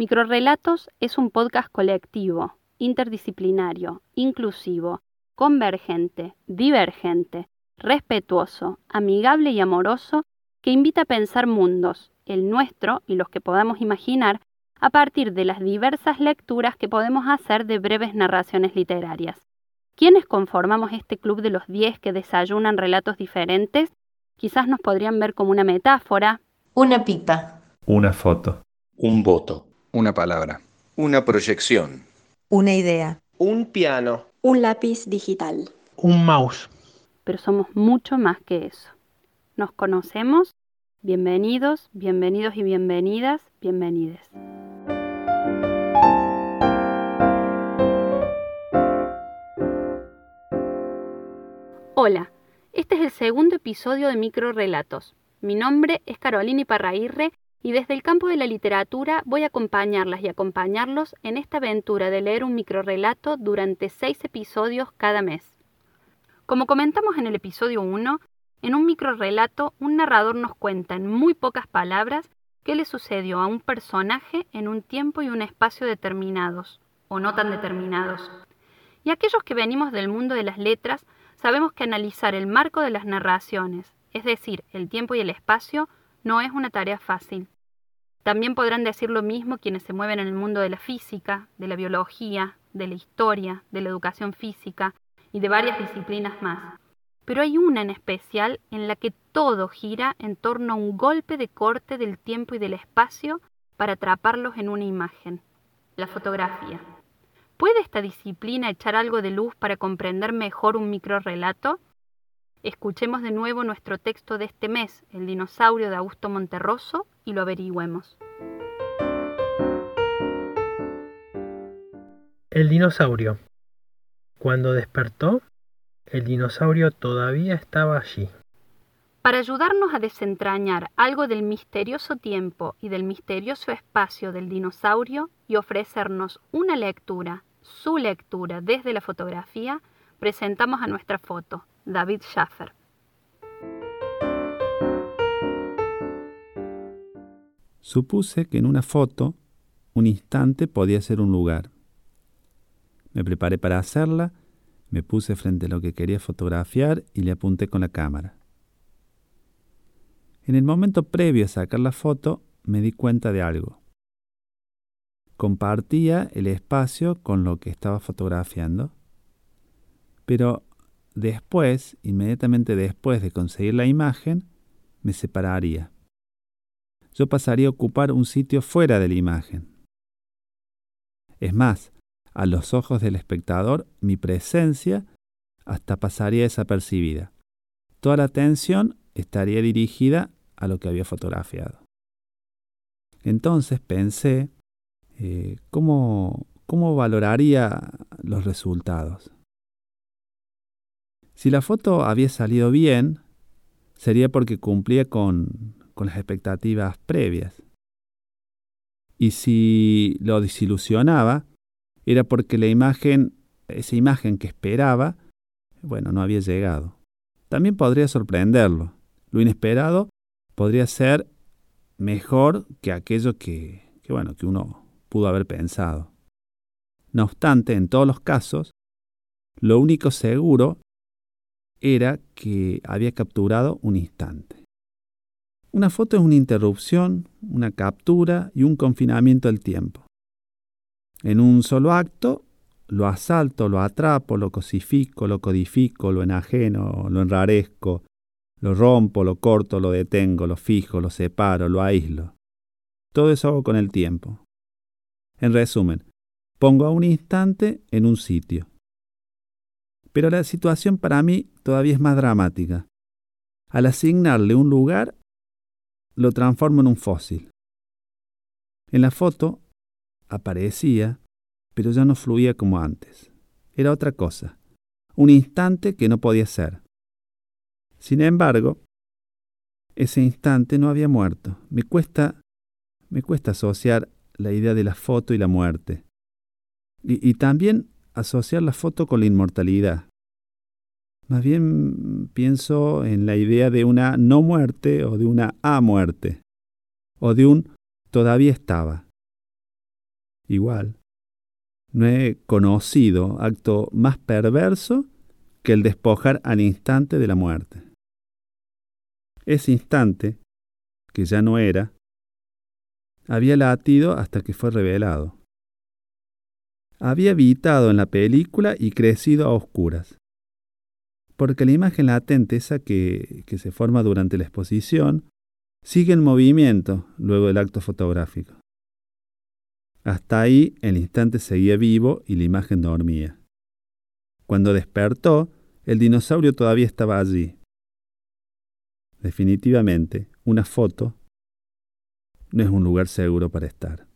Microrelatos es un podcast colectivo, interdisciplinario, inclusivo, convergente, divergente, respetuoso, amigable y amoroso que invita a pensar mundos, el nuestro y los que podamos imaginar, a partir de las diversas lecturas que podemos hacer de breves narraciones literarias. ¿Quiénes conformamos este club de los diez que desayunan relatos diferentes? Quizás nos podrían ver como una metáfora. Una pipa. Una foto. Un voto. Una palabra. Una proyección. Una idea. Un piano. Un lápiz digital. Un mouse. Pero somos mucho más que eso. ¿Nos conocemos? Bienvenidos, bienvenidos y bienvenidas, bienvenides. Hola, este es el segundo episodio de Microrelatos. Mi nombre es Carolina Iparrairre y desde el campo de la literatura voy a acompañarlas y acompañarlos en esta aventura de leer un microrelato durante seis episodios cada mes. Como comentamos en el episodio 1, en un microrelato un narrador nos cuenta en muy pocas palabras qué le sucedió a un personaje en un tiempo y un espacio determinados, o no tan determinados. Y aquellos que venimos del mundo de las letras sabemos que analizar el marco de las narraciones, es decir, el tiempo y el espacio, no es una tarea fácil. También podrán decir lo mismo quienes se mueven en el mundo de la física, de la biología, de la historia, de la educación física y de varias disciplinas más. Pero hay una en especial en la que todo gira en torno a un golpe de corte del tiempo y del espacio para atraparlos en una imagen, la fotografía. ¿Puede esta disciplina echar algo de luz para comprender mejor un microrelato? Escuchemos de nuevo nuestro texto de este mes, El dinosaurio de Augusto Monterroso, y lo averigüemos. El dinosaurio. Cuando despertó, el dinosaurio todavía estaba allí. Para ayudarnos a desentrañar algo del misterioso tiempo y del misterioso espacio del dinosaurio y ofrecernos una lectura su lectura desde la fotografía, presentamos a nuestra foto, David Schaffer. Supuse que en una foto un instante podía ser un lugar. Me preparé para hacerla, me puse frente a lo que quería fotografiar y le apunté con la cámara. En el momento previo a sacar la foto me di cuenta de algo compartía el espacio con lo que estaba fotografiando, pero después, inmediatamente después de conseguir la imagen, me separaría. Yo pasaría a ocupar un sitio fuera de la imagen. Es más, a los ojos del espectador, mi presencia hasta pasaría desapercibida. Toda la atención estaría dirigida a lo que había fotografiado. Entonces pensé eh, ¿cómo, ¿cómo valoraría los resultados? Si la foto había salido bien, sería porque cumplía con, con las expectativas previas. Y si lo desilusionaba, era porque la imagen, esa imagen que esperaba, bueno, no había llegado. También podría sorprenderlo. Lo inesperado podría ser mejor que aquello que, que bueno, que uno pudo haber pensado. No obstante, en todos los casos, lo único seguro era que había capturado un instante. Una foto es una interrupción, una captura y un confinamiento del tiempo. En un solo acto, lo asalto, lo atrapo, lo cosifico, lo codifico, lo enajeno, lo enrarezco, lo rompo, lo corto, lo detengo, lo fijo, lo separo, lo aíslo. Todo eso hago con el tiempo. En resumen, pongo a un instante en un sitio. Pero la situación para mí todavía es más dramática. Al asignarle un lugar, lo transformo en un fósil. En la foto aparecía, pero ya no fluía como antes. Era otra cosa, un instante que no podía ser. Sin embargo, ese instante no había muerto. Me cuesta, me cuesta asociar la idea de la foto y la muerte. Y, también asociar la foto con la inmortalidad. Más bien pienso en la idea de una no muerte o de una a muerte, o de un todavía estaba. igual. No he conocido acto más perverso que el despojar al instante de la muerte. Ese instante, que ya no era, había latido hasta que fue revelado. Había habitado en la película y crecido a oscuras. Porque la imagen latente, esa que, que se forma durante la exposición, sigue en movimiento luego del acto fotográfico. Hasta ahí el instante seguía vivo y la imagen dormía. Cuando despertó, el dinosaurio todavía estaba allí. Definitivamente, una foto no es un lugar seguro para estar.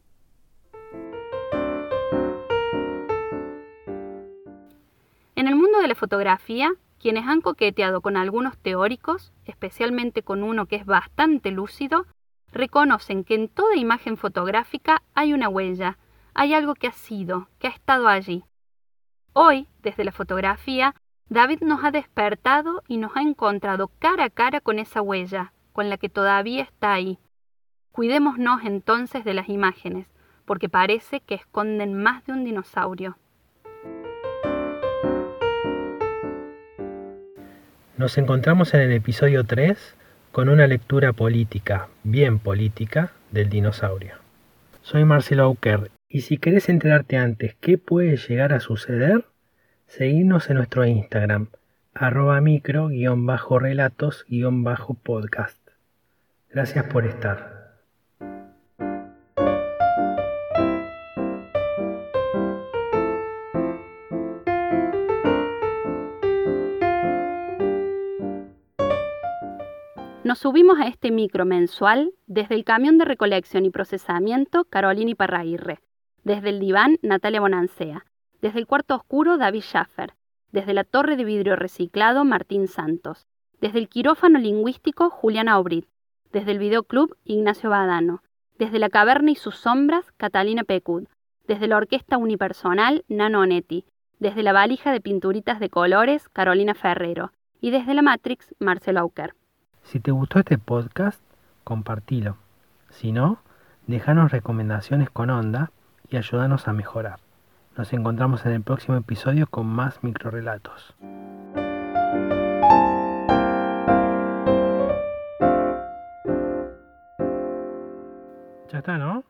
Fotografía, quienes han coqueteado con algunos teóricos, especialmente con uno que es bastante lúcido, reconocen que en toda imagen fotográfica hay una huella, hay algo que ha sido, que ha estado allí. Hoy, desde la fotografía, David nos ha despertado y nos ha encontrado cara a cara con esa huella, con la que todavía está ahí. Cuidémonos entonces de las imágenes, porque parece que esconden más de un dinosaurio. Nos encontramos en el episodio 3 con una lectura política, bien política, del dinosaurio. Soy Marcelo Auker y si querés enterarte antes qué puede llegar a suceder, seguinos en nuestro Instagram, arroba micro-relatos-podcast. Gracias por estar. Nos subimos a este micro mensual desde el camión de recolección y procesamiento Carolina Iparraguirre, desde el diván Natalia Bonancea, desde el cuarto oscuro David Schaffer, desde la torre de vidrio reciclado Martín Santos, desde el quirófano lingüístico Juliana Obrit, desde el videoclub Ignacio Badano, desde la caverna y sus sombras Catalina Pecud, desde la orquesta unipersonal Nano Onetti, desde la valija de pinturitas de colores Carolina Ferrero y desde la Matrix Marcelo Auker. Si te gustó este podcast, compartilo. Si no, déjanos recomendaciones con onda y ayúdanos a mejorar. Nos encontramos en el próximo episodio con más microrelatos. Ya está, ¿no?